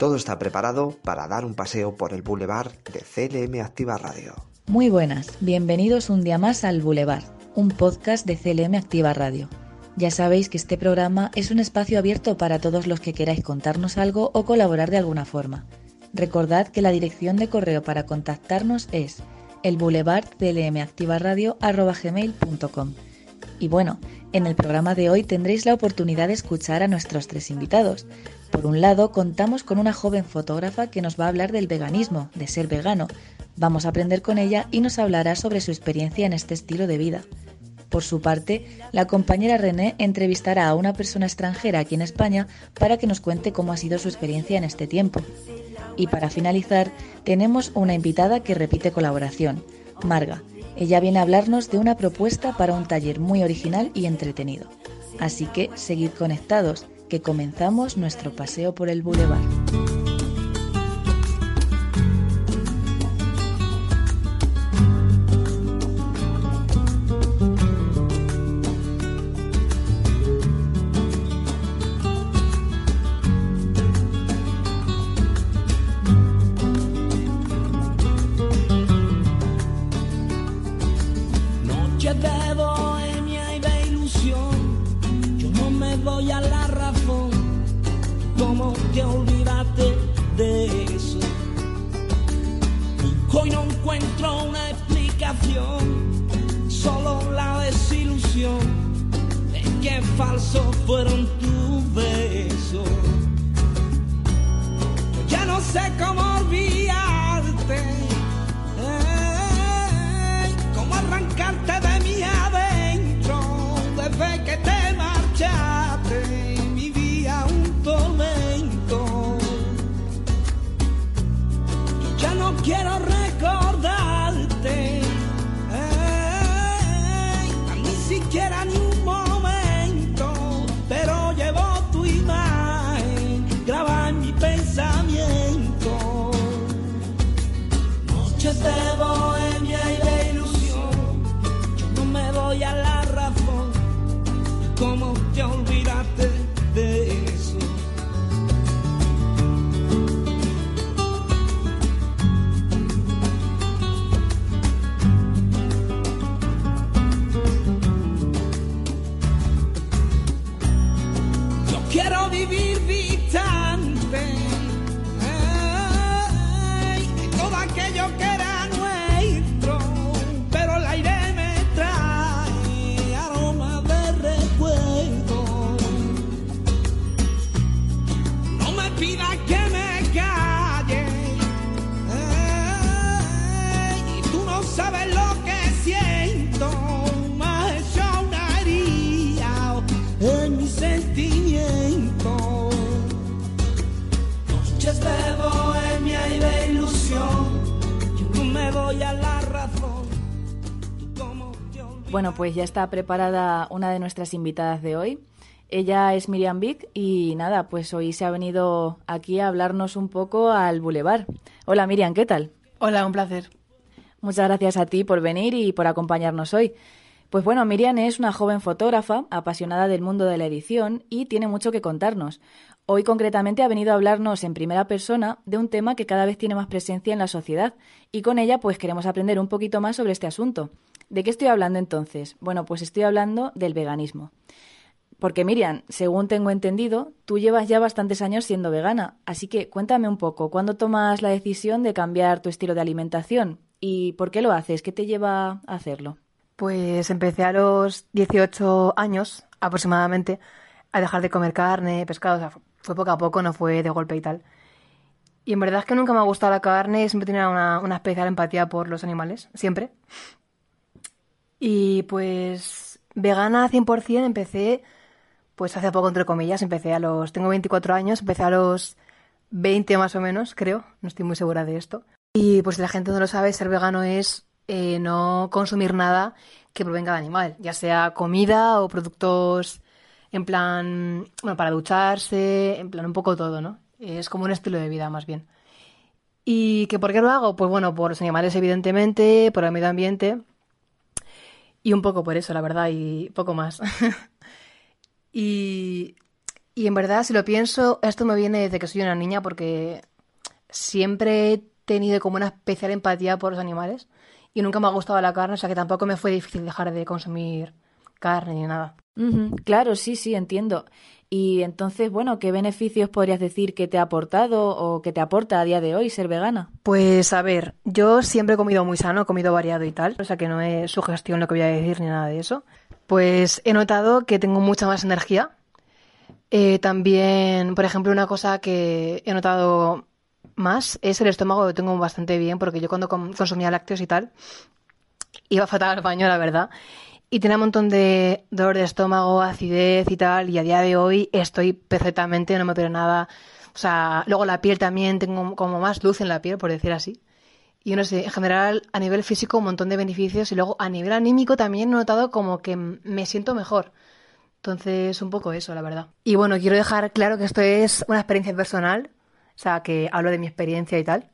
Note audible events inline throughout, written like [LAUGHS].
Todo está preparado para dar un paseo por el boulevard de CLM Activa Radio. Muy buenas, bienvenidos un día más al Boulevard, un podcast de CLM Activa Radio. Ya sabéis que este programa es un espacio abierto para todos los que queráis contarnos algo o colaborar de alguna forma. Recordad que la dirección de correo para contactarnos es el. Y bueno, en el programa de hoy tendréis la oportunidad de escuchar a nuestros tres invitados. Por un lado, contamos con una joven fotógrafa que nos va a hablar del veganismo, de ser vegano. Vamos a aprender con ella y nos hablará sobre su experiencia en este estilo de vida. Por su parte, la compañera René entrevistará a una persona extranjera aquí en España para que nos cuente cómo ha sido su experiencia en este tiempo. Y para finalizar, tenemos una invitada que repite colaboración, Marga. Ella viene a hablarnos de una propuesta para un taller muy original y entretenido. Así que seguid conectados, que comenzamos nuestro paseo por el boulevard. Noche de bohemia y de ilusión, yo no me doy a la razón. ¿Cómo te olvidaste de eso? Hoy no encuentro una explicación, solo la desilusión de que falsos fueron tus besos. Ya no sé cómo olvidarte. Noches de Bueno, pues ya está preparada una de nuestras invitadas de hoy. Ella es Miriam Vic y nada, pues hoy se ha venido aquí a hablarnos un poco al Boulevard. Hola Miriam, ¿qué tal? Hola, un placer. Muchas gracias a ti por venir y por acompañarnos hoy. Pues bueno, Miriam es una joven fotógrafa, apasionada del mundo de la edición y tiene mucho que contarnos. Hoy concretamente ha venido a hablarnos en primera persona de un tema que cada vez tiene más presencia en la sociedad y con ella pues queremos aprender un poquito más sobre este asunto. ¿De qué estoy hablando entonces? Bueno, pues estoy hablando del veganismo. Porque Miriam, según tengo entendido, tú llevas ya bastantes años siendo vegana, así que cuéntame un poco, ¿cuándo tomas la decisión de cambiar tu estilo de alimentación? ¿Y por qué lo haces? ¿Qué te lleva a hacerlo? Pues empecé a los 18 años aproximadamente a dejar de comer carne, pescado, o sea, fue poco a poco, no fue de golpe y tal. Y en verdad es que nunca me ha gustado la carne, siempre tenía una, una especial empatía por los animales, siempre. Y pues vegana 100% empecé, pues hace poco, entre comillas, empecé a los... Tengo 24 años, empecé a los 20 más o menos, creo, no estoy muy segura de esto. Y pues si la gente no lo sabe, ser vegano es eh, no consumir nada que provenga de animal, ya sea comida o productos en plan, bueno, para ducharse, en plan un poco todo, ¿no? Es como un estilo de vida más bien. ¿Y que por qué lo hago? Pues bueno, por los animales evidentemente, por el medio ambiente y un poco por eso, la verdad, y poco más. [LAUGHS] y, y en verdad, si lo pienso, esto me viene desde que soy una niña porque siempre he tenido como una especial empatía por los animales y nunca me ha gustado la carne, o sea que tampoco me fue difícil dejar de consumir carne ni nada. Claro, sí, sí, entiendo. Y entonces, bueno, ¿qué beneficios podrías decir que te ha aportado o que te aporta a día de hoy ser vegana? Pues a ver, yo siempre he comido muy sano, he comido variado y tal, o sea que no es sugestión lo que voy a decir ni nada de eso. Pues he notado que tengo mucha más energía. Eh, también, por ejemplo, una cosa que he notado más es el estómago, lo tengo bastante bien, porque yo cuando consumía lácteos y tal, iba fatal al baño, la verdad. Y tenía un montón de dolor de estómago, acidez y tal, y a día de hoy estoy perfectamente, no me opero nada. O sea, luego la piel también, tengo como más luz en la piel, por decir así. Y no sé, en general, a nivel físico, un montón de beneficios. Y luego, a nivel anímico, también he notado como que me siento mejor. Entonces, un poco eso, la verdad. Y bueno, quiero dejar claro que esto es una experiencia personal. O sea, que hablo de mi experiencia y tal.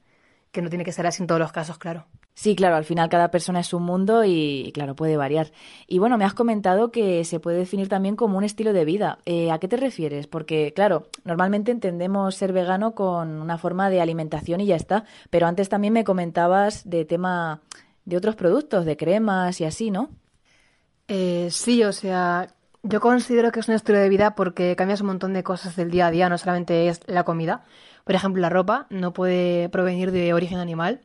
Que no tiene que ser así en todos los casos, claro. Sí, claro, al final cada persona es un mundo y, claro, puede variar. Y bueno, me has comentado que se puede definir también como un estilo de vida. Eh, ¿a qué te refieres? Porque, claro, normalmente entendemos ser vegano con una forma de alimentación y ya está. Pero antes también me comentabas de tema de otros productos, de cremas y así, ¿no? Eh, sí, o sea, yo considero que es un estilo de vida porque cambias un montón de cosas del día a día, no solamente es la comida. Por ejemplo, la ropa no puede provenir de origen animal.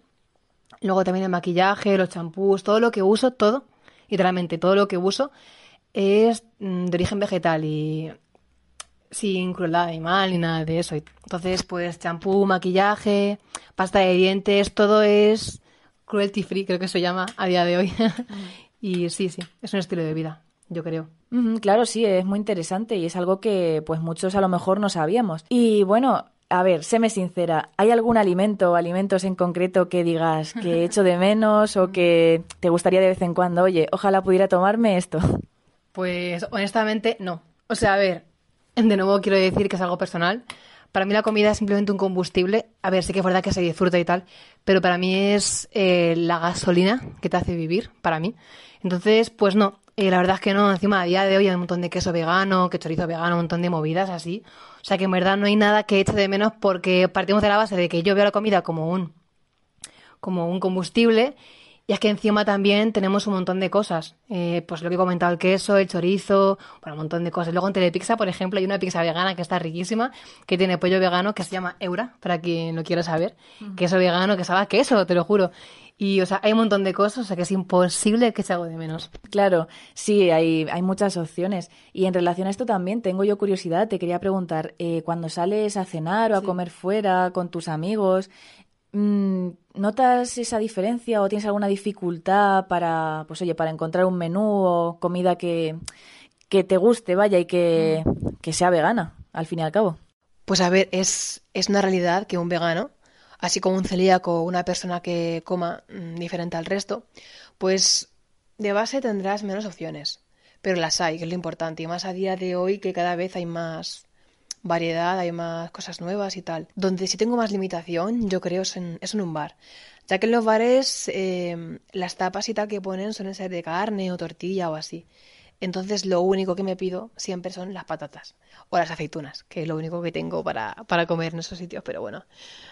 Luego también el maquillaje, los champús, todo lo que uso, todo, literalmente todo lo que uso es mm, de origen vegetal y sin crueldad animal ni nada de eso. Entonces, pues champú, maquillaje, pasta de dientes, todo es cruelty free, creo que se llama a día de hoy. [LAUGHS] y sí, sí, es un estilo de vida, yo creo. Claro, sí, es muy interesante y es algo que pues muchos a lo mejor no sabíamos. Y bueno, a ver, séme sincera, ¿hay algún alimento o alimentos en concreto que digas que [LAUGHS] echo de menos o que te gustaría de vez en cuando, oye, ojalá pudiera tomarme esto? Pues honestamente no. O sea, a ver, de nuevo quiero decir que es algo personal. Para mí la comida es simplemente un combustible. A ver, sí que es verdad que se disfruta y tal, pero para mí es eh, la gasolina que te hace vivir, para mí. Entonces, pues no, eh, la verdad es que no. Encima, a día de hoy hay un montón de queso vegano, que chorizo vegano, un montón de movidas así. O sea que en verdad no hay nada que eche de menos porque partimos de la base de que yo veo la comida como un, como un combustible. Y es que encima también tenemos un montón de cosas. Eh, pues lo que he comentado, el queso, el chorizo, bueno, un montón de cosas. Luego en Telepizza, por ejemplo, hay una pizza vegana que está riquísima, que tiene pollo vegano, que se llama Eura, para quien lo quiera saber. Queso vegano, que sabe a queso, te lo juro. Y, o sea, hay un montón de cosas, o sea, que es imposible que se hago de menos. Claro, sí, hay, hay muchas opciones. Y en relación a esto también tengo yo curiosidad, te quería preguntar, eh, cuando sales a cenar o a comer fuera con tus amigos, mm, ¿notas esa diferencia o tienes alguna dificultad para, pues oye, para encontrar un menú o comida que, que te guste, vaya, y que, que sea vegana, al fin y al cabo? Pues a ver, es, es una realidad que un vegano, así como un celíaco o una persona que coma mm, diferente al resto, pues de base tendrás menos opciones. Pero las hay, que es lo importante. Y más a día de hoy que cada vez hay más variedad, hay más cosas nuevas y tal. Donde sí tengo más limitación, yo creo, es en, es en un bar. Ya que en los bares eh, las tapas y tal que ponen suelen ser de carne o tortilla o así. Entonces lo único que me pido siempre son las patatas o las aceitunas, que es lo único que tengo para, para comer en esos sitios. Pero bueno,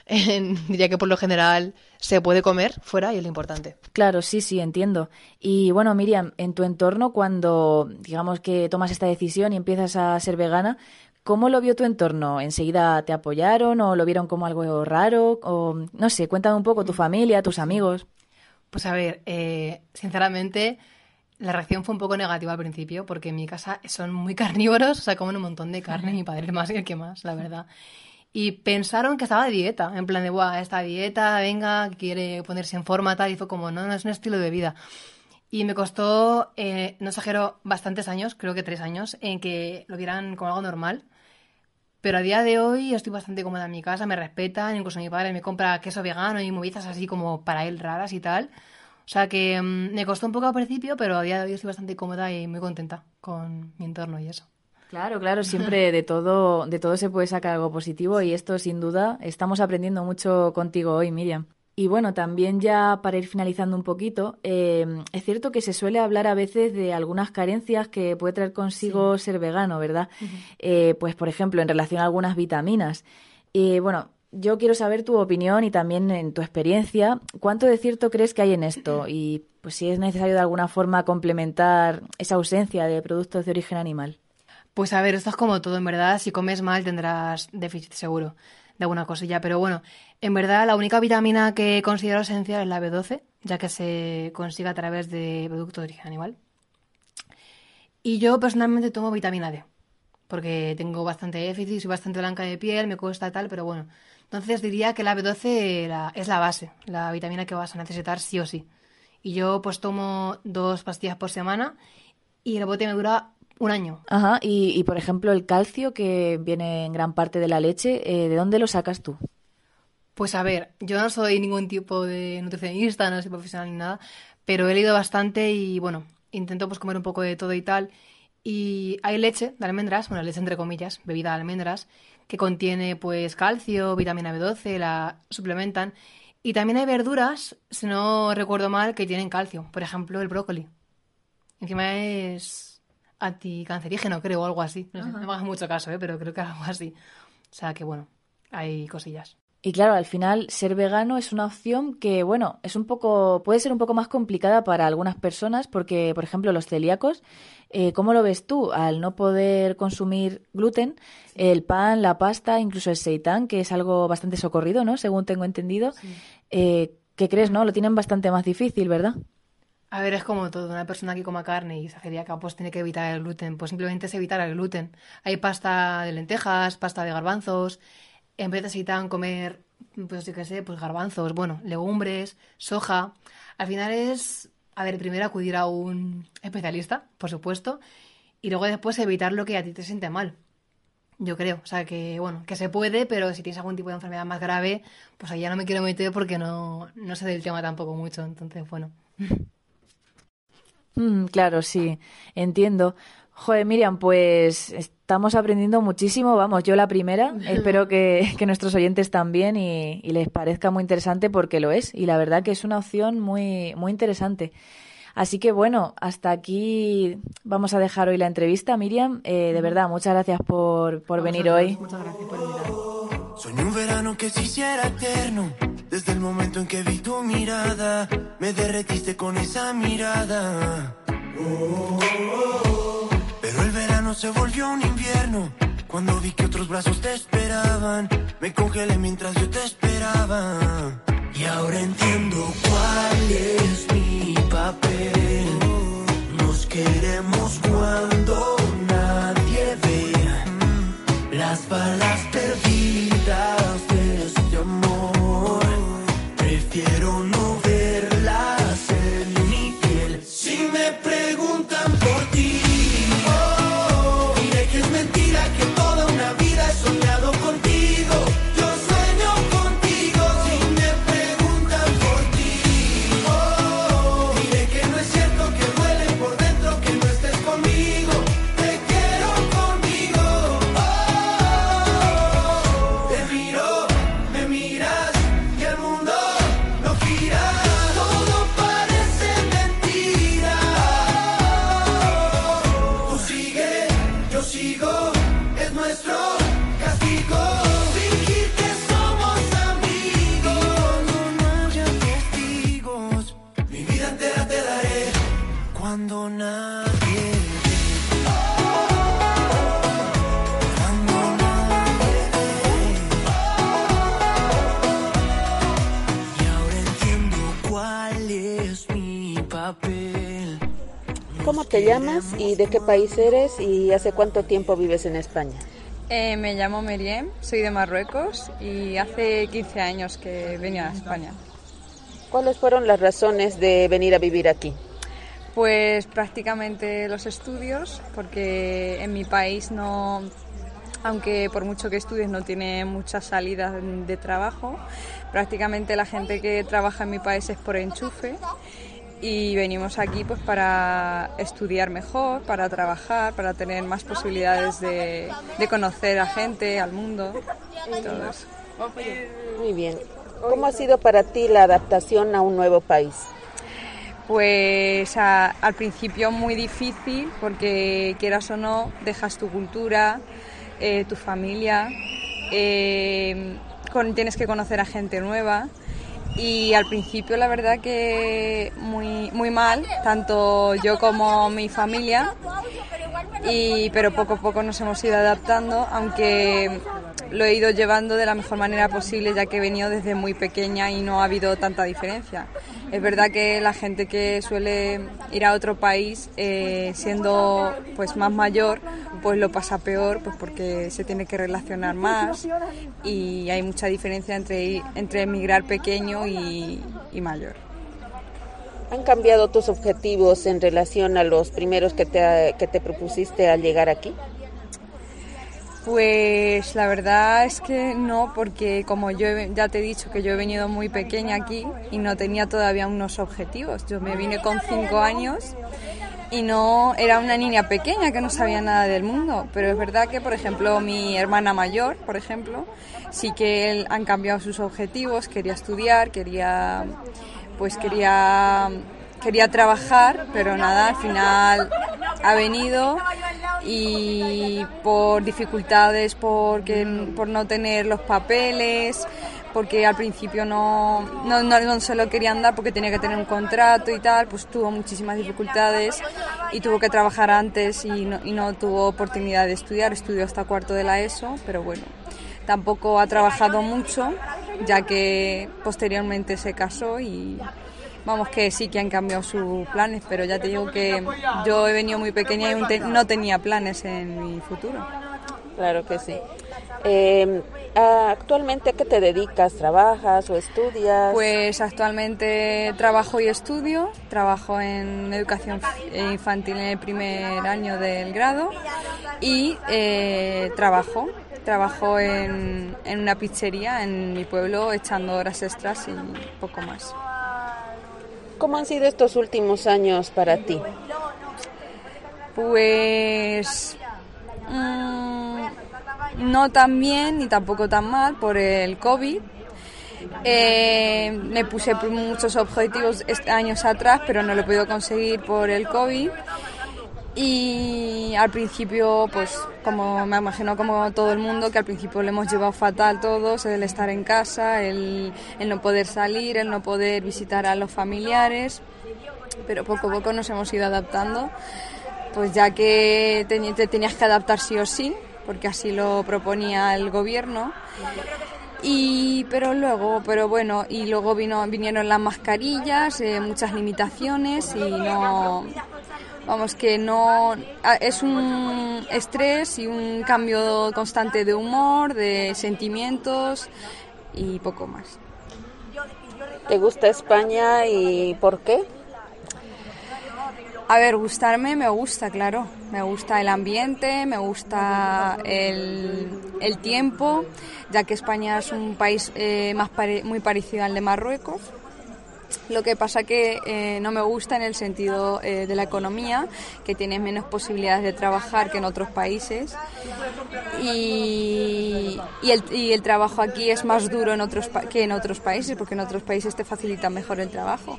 diría [LAUGHS] que por lo general se puede comer fuera y es lo importante. Claro, sí, sí, entiendo. Y bueno, Miriam, en tu entorno, cuando digamos que tomas esta decisión y empiezas a ser vegana, ¿cómo lo vio tu entorno? ¿Enseguida te apoyaron o lo vieron como algo raro? O no sé, cuéntame un poco tu familia, tus amigos. Pues a ver, eh, sinceramente, la reacción fue un poco negativa al principio, porque en mi casa son muy [LAUGHS] carnívoros, o sea, comen un montón de carne, mi padre más que el que más, la verdad. Y pensaron que estaba de dieta, en plan de, guau, esta dieta, venga, quiere ponerse en forma, tal, y fue como, no, no es un estilo de vida. Y me costó, eh, no exagero, bastantes años, creo que tres años, en que lo vieran como algo normal. Pero a día de hoy estoy bastante cómoda en mi casa, me respetan, incluso mi padre me compra queso vegano y movidas así como para él raras y tal. O sea que mm, me costó un poco al principio, pero a día de hoy estoy bastante cómoda y muy contenta con mi entorno y eso. Claro, claro, siempre [LAUGHS] de todo, de todo se puede sacar algo positivo y esto sin duda estamos aprendiendo mucho contigo hoy, Miriam. Y bueno, también ya para ir finalizando un poquito, eh, es cierto que se suele hablar a veces de algunas carencias que puede traer consigo ser vegano, ¿verdad? Eh, pues por ejemplo, en relación a algunas vitaminas. Y bueno, yo quiero saber tu opinión y también en tu experiencia, ¿cuánto de cierto crees que hay en esto? Y pues si es necesario de alguna forma complementar esa ausencia de productos de origen animal. Pues a ver, esto es como todo, en verdad. Si comes mal tendrás déficit seguro de alguna cosilla. Pero bueno, en verdad la única vitamina que considero esencial es la B12, ya que se consigue a través de productos de origen animal. Y yo personalmente tomo vitamina D, porque tengo bastante déficit, soy bastante blanca de piel, me cuesta tal, pero bueno. Entonces diría que la B12 la- es la base, la vitamina que vas a necesitar sí o sí. Y yo pues tomo dos pastillas por semana y el bote me dura un año. Ajá, y, y por ejemplo el calcio que viene en gran parte de la leche, eh, ¿de dónde lo sacas tú? Pues a ver, yo no soy ningún tipo de nutricionista, no soy profesional ni nada, pero he leído bastante y bueno, intento pues comer un poco de todo y tal. Y hay leche de almendras, bueno, leche entre comillas, bebida de almendras, que contiene pues calcio, vitamina B12, la suplementan. Y también hay verduras, si no recuerdo mal, que tienen calcio. Por ejemplo, el brócoli. Encima es anticancerígeno, creo, o algo así. No sé, no me hagas mucho caso, ¿eh? pero creo que algo así. O sea que bueno, hay cosillas. Y claro, al final ser vegano es una opción que, bueno, es un poco, puede ser un poco más complicada para algunas personas porque, por ejemplo, los celíacos, eh, ¿cómo lo ves tú? Al no poder consumir gluten, el pan, la pasta, incluso el seitán, que es algo bastante socorrido, ¿no? Según tengo entendido. Eh, ¿Qué crees, no? Lo tienen bastante más difícil, ¿verdad? A ver, es como todo. Una persona que coma carne y es celíaca, pues tiene que evitar el gluten. Pues simplemente es evitar el gluten. Hay pasta de lentejas, pasta de garbanzos. En vez necesitan comer, pues yo qué sé, pues garbanzos, bueno, legumbres, soja. Al final es, a ver, primero acudir a un especialista, por supuesto, y luego después evitar lo que a ti te siente mal. Yo creo, o sea que, bueno, que se puede, pero si tienes algún tipo de enfermedad más grave, pues ahí no me quiero meter porque no, no sé del tema tampoco mucho. Entonces, bueno. [LAUGHS] Mm, claro, sí, entiendo. Joder, Miriam, pues estamos aprendiendo muchísimo, vamos, yo la primera, espero que, que nuestros oyentes también y, y les parezca muy interesante porque lo es y la verdad que es una opción muy, muy interesante. Así que bueno, hasta aquí vamos a dejar hoy la entrevista, Miriam. Eh, de verdad, muchas gracias por, por venir hoy. Muchas gracias por invitarme. Soñé un verano que se hiciera eterno. Desde el momento en que vi tu mirada, me derretiste con esa mirada. Oh, oh, oh. Verano se volvió un invierno. Cuando vi que otros brazos te esperaban, me congelé mientras yo te esperaba. Y ahora entiendo ¿Cómo te llamas y de qué país eres y hace cuánto tiempo vives en España? Eh, me llamo Meriem, soy de Marruecos y hace 15 años que venía a España. ¿Cuáles fueron las razones de venir a vivir aquí? Pues prácticamente los estudios, porque en mi país no, aunque por mucho que estudies no tiene muchas salidas de trabajo, prácticamente la gente que trabaja en mi país es por enchufe y venimos aquí pues para estudiar mejor, para trabajar, para tener más posibilidades de, de conocer a gente, al mundo, y todo eso. Muy bien. ¿Cómo ha sido para ti la adaptación a un nuevo país? Pues al principio muy difícil porque quieras o no dejas tu cultura, eh, tu familia, eh, tienes que conocer a gente nueva. Y al principio la verdad que muy, muy mal, tanto yo como mi familia, y, pero poco a poco nos hemos ido adaptando, aunque lo he ido llevando de la mejor manera posible ya que he venido desde muy pequeña y no ha habido tanta diferencia. Es verdad que la gente que suele ir a otro país eh, siendo pues más mayor pues lo pasa peor pues porque se tiene que relacionar más y hay mucha diferencia entre, entre emigrar pequeño y, y mayor. ¿Han cambiado tus objetivos en relación a los primeros que te, que te propusiste al llegar aquí? Pues la verdad es que no, porque como yo he- ya te he dicho que yo he venido muy pequeña aquí y no tenía todavía unos objetivos. Yo me vine con cinco años y no era una niña pequeña que no sabía nada del mundo. Pero es verdad que, por ejemplo, mi hermana mayor, por ejemplo, sí que él, han cambiado sus objetivos. Quería estudiar, quería, pues quería, quería trabajar, pero nada, al final ha venido y por dificultades, porque, por no tener los papeles, porque al principio no, no, no, no se lo querían dar porque tenía que tener un contrato y tal, pues tuvo muchísimas dificultades y tuvo que trabajar antes y no, y no tuvo oportunidad de estudiar, estudió hasta cuarto de la ESO, pero bueno, tampoco ha trabajado mucho, ya que posteriormente se casó y vamos que sí que han cambiado sus planes, pero ya te digo que yo he venido muy pequeña y no tenía planes en mi futuro. Claro que sí. Eh, ¿Actualmente a qué te dedicas? ¿Trabajas o estudias? Pues actualmente trabajo y estudio, trabajo en educación infantil en el primer año del grado y eh, trabajo, trabajo en, en una pizzería en mi pueblo echando horas extras y poco más. ¿Cómo han sido estos últimos años para ti? Pues mm, no tan bien ni tampoco tan mal por el COVID. Eh, me puse muchos objetivos est- años atrás, pero no lo he podido conseguir por el COVID. Y al principio, pues como me imagino como todo el mundo, que al principio lo hemos llevado fatal todos, el estar en casa, el, no poder salir, el no poder visitar a los familiares, pero poco a poco nos hemos ido adaptando, pues ya que te, te tenías que adaptar sí o sí, porque así lo proponía el gobierno. Y pero luego, pero bueno, y luego vino, vinieron las mascarillas, eh, muchas limitaciones y no, vamos que no, ah, es un estrés y un cambio constante de humor, de sentimientos y poco más. ¿Te gusta España y por qué? A ver, gustarme me gusta, claro. Me gusta el ambiente, me gusta el, el tiempo, ya que España es un país eh, más pare- muy parecido al de Marruecos. Lo que pasa que eh, no me gusta en el sentido eh, de la economía, que tienes menos posibilidades de trabajar que en otros países. Y, el, trabajo aquí es más duro en otros que en otros países, porque en otros países te facilita mejor el trabajo.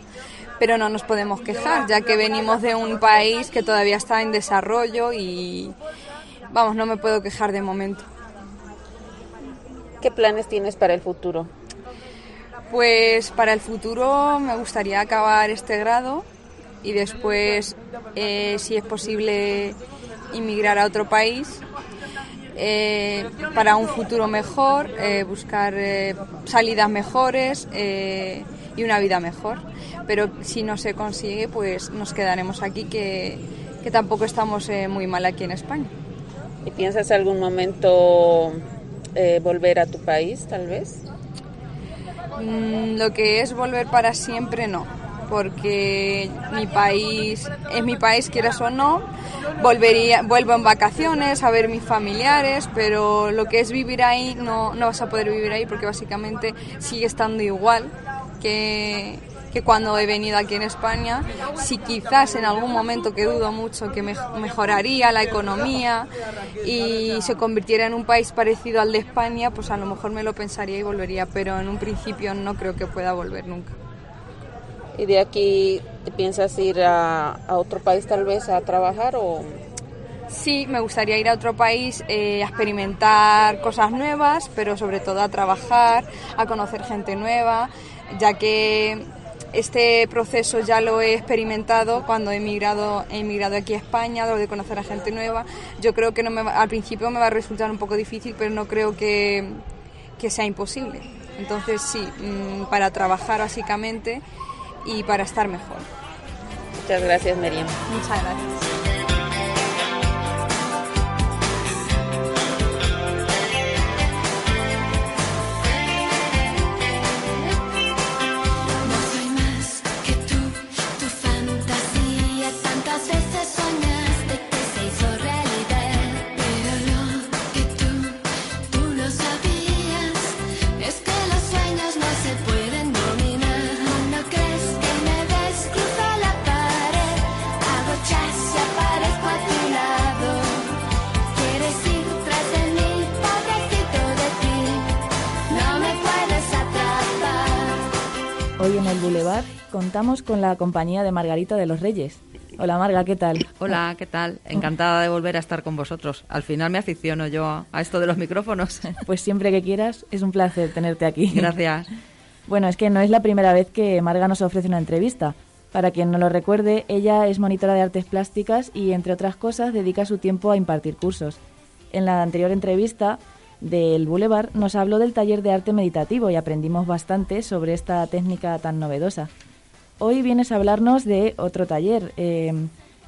Pero no nos podemos quejar, ya que venimos de un país que todavía está en desarrollo y, vamos, no me puedo quejar de momento. ¿Qué planes tienes para el futuro? Pues para el futuro me gustaría acabar este grado y después, eh, si es posible, inmigrar a otro país eh, para un futuro mejor, eh, buscar salidas mejores y una vida mejor. Pero si no se consigue, pues nos quedaremos aquí, que, que tampoco estamos muy mal aquí en España. ¿Y piensas algún momento volver a tu país, tal vez? Mm, lo que es volver para siempre, no. porque mi país es mi país, quieras o no. Volvería, vuelvo en vacaciones a ver mis familiares, pero lo que es vivir ahí no, no vas a poder vivir ahí porque básicamente sigue estando igual que, que cuando he venido aquí en España. Si quizás en algún momento, que dudo mucho, que mejoraría la economía y se convirtiera en un país parecido al de España, pues a lo mejor me lo pensaría y volvería, pero en un principio no creo que pueda volver nunca. ¿Y de aquí te piensas ir a, a otro país tal vez a trabajar o...? Sí, me gustaría ir a otro país eh, a experimentar cosas nuevas, pero sobre todo a trabajar, a conocer gente nueva, ya que este proceso ya lo he experimentado cuando he emigrado, he emigrado aquí a España, lo de conocer a gente nueva. Yo creo que no me al principio me va a resultar un poco difícil, pero no creo que, que sea imposible. Entonces sí, mm, para trabajar básicamente y para estar mejor. Muchas gracias, Miriam. Muchas gracias. Contamos con la compañía de Margarita de los Reyes. Hola Marga, ¿qué tal? [COUGHS] Hola, ¿qué tal? Encantada de volver a estar con vosotros. Al final me aficiono yo a, a esto de los micrófonos. [LAUGHS] Pues siempre que quieras, es un placer tenerte aquí. Gracias. [LAUGHS] Bueno, es que no es la primera vez que Marga nos ofrece una entrevista. Para quien no lo recuerde, ella es monitora de artes plásticas y, entre otras cosas, dedica su tiempo a impartir cursos. En la anterior entrevista del Boulevard nos habló del taller de arte meditativo y aprendimos bastante sobre esta técnica tan novedosa. Hoy vienes a hablarnos de otro taller. Eh,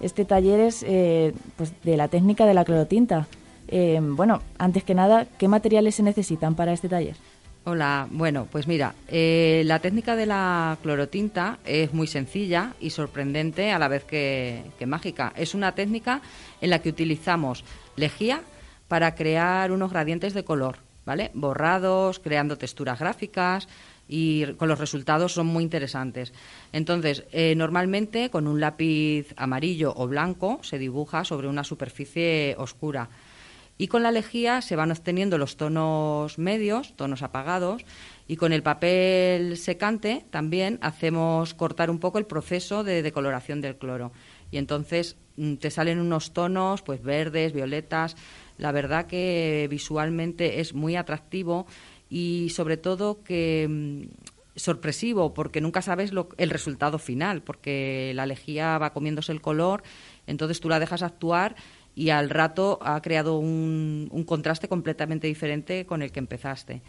este taller es eh, pues de la técnica de la clorotinta. Eh, bueno, antes que nada, ¿qué materiales se necesitan para este taller? Hola, bueno, pues mira, eh, la técnica de la clorotinta es muy sencilla y sorprendente a la vez que, que mágica. Es una técnica en la que utilizamos lejía para crear unos gradientes de color, ¿vale? Borrados, creando texturas gráficas y con los resultados son muy interesantes. Entonces, eh, normalmente con un lápiz amarillo o blanco se dibuja sobre una superficie oscura. Y con la lejía se van obteniendo los tonos medios, tonos apagados, y con el papel secante también hacemos cortar un poco el proceso de decoloración del cloro. Y entonces mm, te salen unos tonos pues verdes, violetas. La verdad que visualmente es muy atractivo y sobre todo que mm, sorpresivo porque nunca sabes lo- el resultado final porque la lejía va comiéndose el color entonces tú la dejas actuar y al rato ha creado un, un contraste completamente diferente con el que empezaste.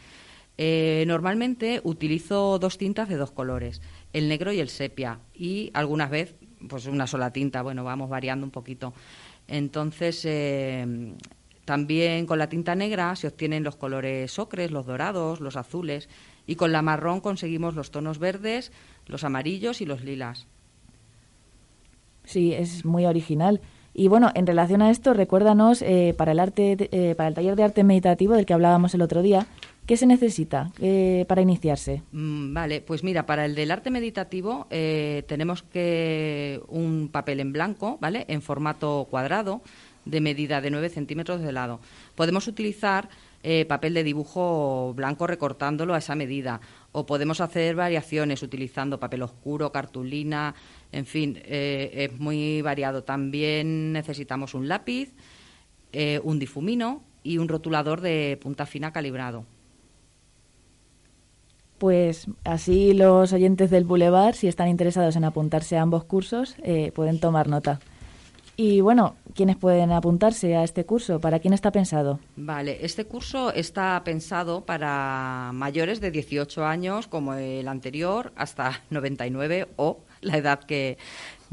Eh, normalmente utilizo dos tintas de dos colores el negro y el sepia y algunas veces pues una sola tinta bueno vamos variando un poquito. Entonces eh, también con la tinta negra se obtienen los colores ocres, los dorados, los azules y con la marrón conseguimos los tonos verdes, los amarillos y los lilas. Sí, es muy original. Y bueno, en relación a esto, recuérdanos eh, para el arte, eh, para el taller de arte meditativo del que hablábamos el otro día, ¿qué se necesita eh, para iniciarse? Mm, Vale, pues mira, para el del arte meditativo eh, tenemos que un papel en blanco, ¿vale? En formato cuadrado, de medida de 9 centímetros de lado. Podemos utilizar eh, papel de dibujo blanco recortándolo a esa medida, o podemos hacer variaciones utilizando papel oscuro, cartulina, en fin, eh, es muy variado. También necesitamos un lápiz, eh, un difumino y un rotulador de punta fina calibrado. Pues así los oyentes del Boulevard, si están interesados en apuntarse a ambos cursos, pueden tomar nota. Y bueno, ¿quiénes pueden apuntarse a este curso? ¿Para quién está pensado? Vale, este curso está pensado para mayores de 18 años, como el anterior, hasta [LAUGHS] 99 o la edad que,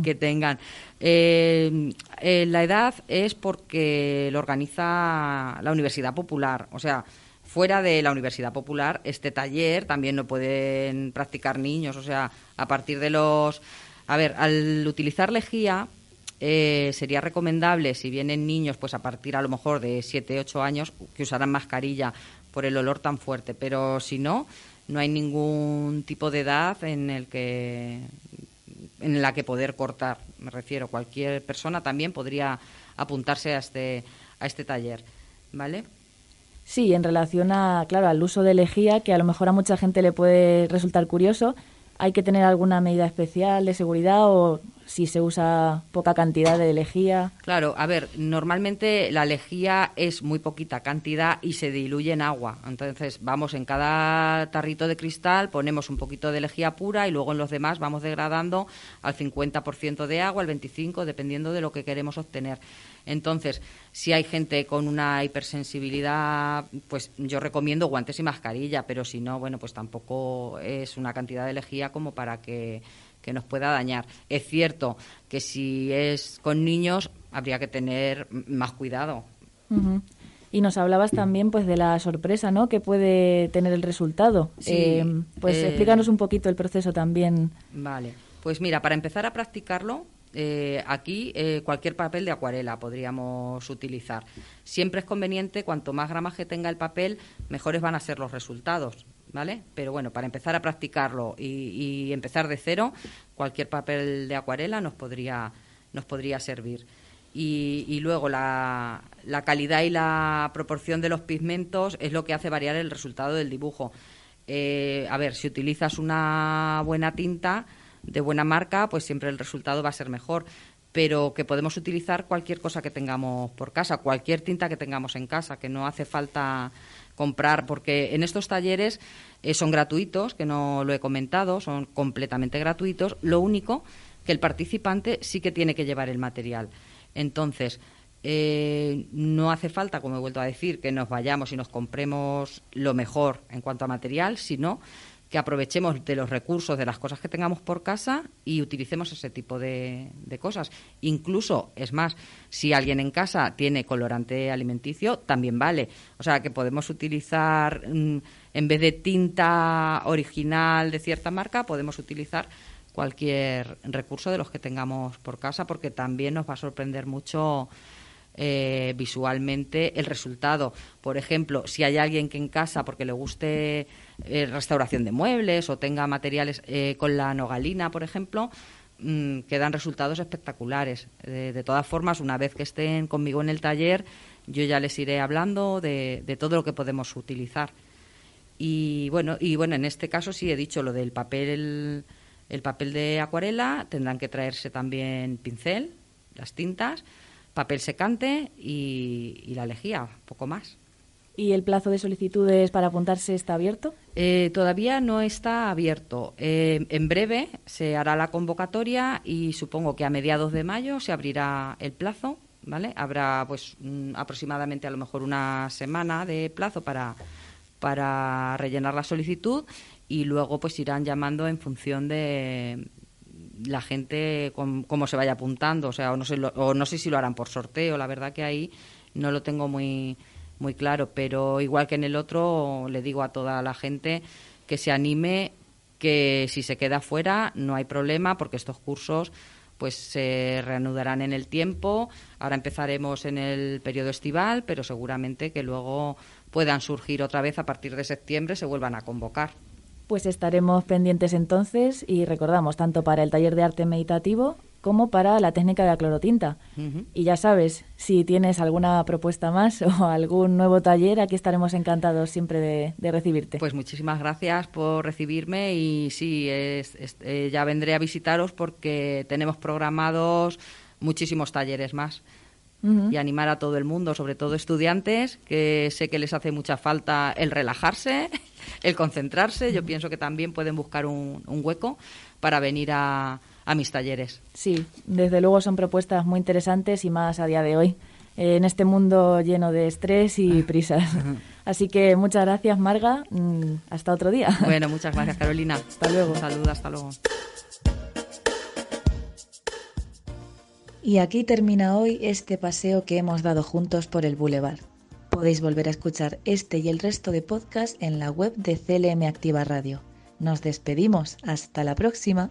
que tengan. Eh, eh, la edad es porque lo organiza la Universidad Popular, o sea, fuera de la Universidad Popular, este taller también lo pueden practicar niños, o sea, a partir de los... A ver, al utilizar lejía, eh, sería recomendable, si vienen niños, pues a partir a lo mejor de 7, 8 años, que usaran mascarilla por el olor tan fuerte, pero si no, no hay ningún tipo de edad en el que en la que poder cortar, me refiero, cualquier persona también podría apuntarse a este a este taller, ¿vale? Sí, en relación a, claro, al uso de lejía, que a lo mejor a mucha gente le puede resultar curioso, ¿hay que tener alguna medida especial de seguridad o si se usa poca cantidad de lejía? Claro, a ver, normalmente la lejía es muy poquita cantidad y se diluye en agua. Entonces, vamos en cada tarrito de cristal, ponemos un poquito de lejía pura y luego en los demás vamos degradando al 50% de agua, al 25%, dependiendo de lo que queremos obtener. Entonces, si hay gente con una hipersensibilidad, pues yo recomiendo guantes y mascarilla, pero si no, bueno, pues tampoco es una cantidad de lejía como para que, que nos pueda dañar. Es cierto que si es con niños habría que tener más cuidado. Y nos hablabas también pues de la sorpresa, ¿no? Que puede tener el resultado. Sí, Eh, pues eh, explícanos un poquito el proceso también. Vale, pues mira, para empezar a practicarlo, eh, aquí eh, cualquier papel de acuarela podríamos utilizar. Siempre es conveniente, cuanto más gramaje tenga el papel, mejores van a ser los resultados, ¿vale? Pero bueno, para empezar a practicarlo y, empezar de cero, cualquier papel de acuarela nos podría, nos podría servir. Y, y luego la, la calidad y la proporción de los pigmentos es lo que hace variar el resultado del dibujo. Eh, a ver, si utilizas una buena tinta de buena marca, pues siempre el resultado va a ser mejor. Pero que podemos utilizar cualquier cosa que tengamos por casa, cualquier tinta que tengamos en casa, que no hace falta comprar, porque en estos talleres eh, son gratuitos, que no lo he comentado, son completamente gratuitos. Lo único que el participante sí que tiene que llevar el material. Entonces, eh, no hace falta, como he vuelto a decir, que nos vayamos y nos compremos lo mejor en cuanto a material, sino que aprovechemos de los recursos, de las cosas que tengamos por casa y utilicemos ese tipo de, de cosas. Incluso, es más, si alguien en casa tiene colorante alimenticio, también vale. O sea, que podemos utilizar, mm, en vez de tinta original de cierta marca, podemos utilizar cualquier recurso de los que tengamos por casa, porque también nos va a sorprender mucho eh, visualmente el resultado. Por ejemplo, si hay alguien que en casa, porque le guste eh, restauración de muebles o tenga materiales eh, con la nogalina, por ejemplo, mm, quedan resultados espectaculares. De todas formas, una vez que estén conmigo en el taller, yo ya les iré hablando de, de todo lo que podemos utilizar. Y bueno, y bueno, en este caso sí he dicho lo del papel, el, el papel de acuarela, tendrán que traerse también pincel, las tintas, papel secante y, y la lejía, poco más. ¿Y el plazo de solicitudes para apuntarse está abierto? Eh, todavía no está abierto. Eh, en breve se hará la convocatoria y supongo que a mediados de mayo se abrirá el plazo, ¿vale? Habrá pues aproximadamente a lo mejor una semana de plazo para, para rellenar la solicitud y luego pues irán llamando en función de la gente cómo se vaya apuntando, o sea, o no sé, lo- o no sé si lo harán por sorteo, la verdad que ahí no lo tengo muy muy claro, pero igual que en el otro le digo a toda la gente que se anime, que si se queda fuera no hay problema porque estos cursos pues se reanudarán en el tiempo. Ahora empezaremos en el periodo estival, pero seguramente que luego puedan surgir otra vez a partir de septiembre, se vuelvan a convocar. Pues estaremos pendientes entonces y recordamos tanto para el taller de arte meditativo como para la técnica de la clorotinta. Y ya sabes, si tienes alguna propuesta más [LAUGHS] o algún nuevo taller, aquí estaremos encantados siempre de, de recibirte. Pues muchísimas gracias por recibirme y sí, es- es- eh, ya vendré a visitaros porque tenemos programados muchísimos talleres más. Y animar a todo el mundo, sobre todo estudiantes, que sé que les hace mucha falta el relajarse, [LAUGHS] el concentrarse. Yo pienso que también pueden buscar un, un hueco para venir a, a mis talleres. Sí, desde luego son propuestas muy interesantes y más a día de hoy, eh, en este mundo lleno de estrés y prisas. Así que muchas gracias, Marga. Mm, Hasta otro día. Bueno, muchas gracias, Carolina. Hasta luego. Saludos, hasta luego. Y aquí termina hoy este paseo que hemos dado juntos por el Boulevard. Podéis volver a escuchar este y el resto de podcasts en la web de CLM Activa Radio. Nos despedimos. Hasta la próxima.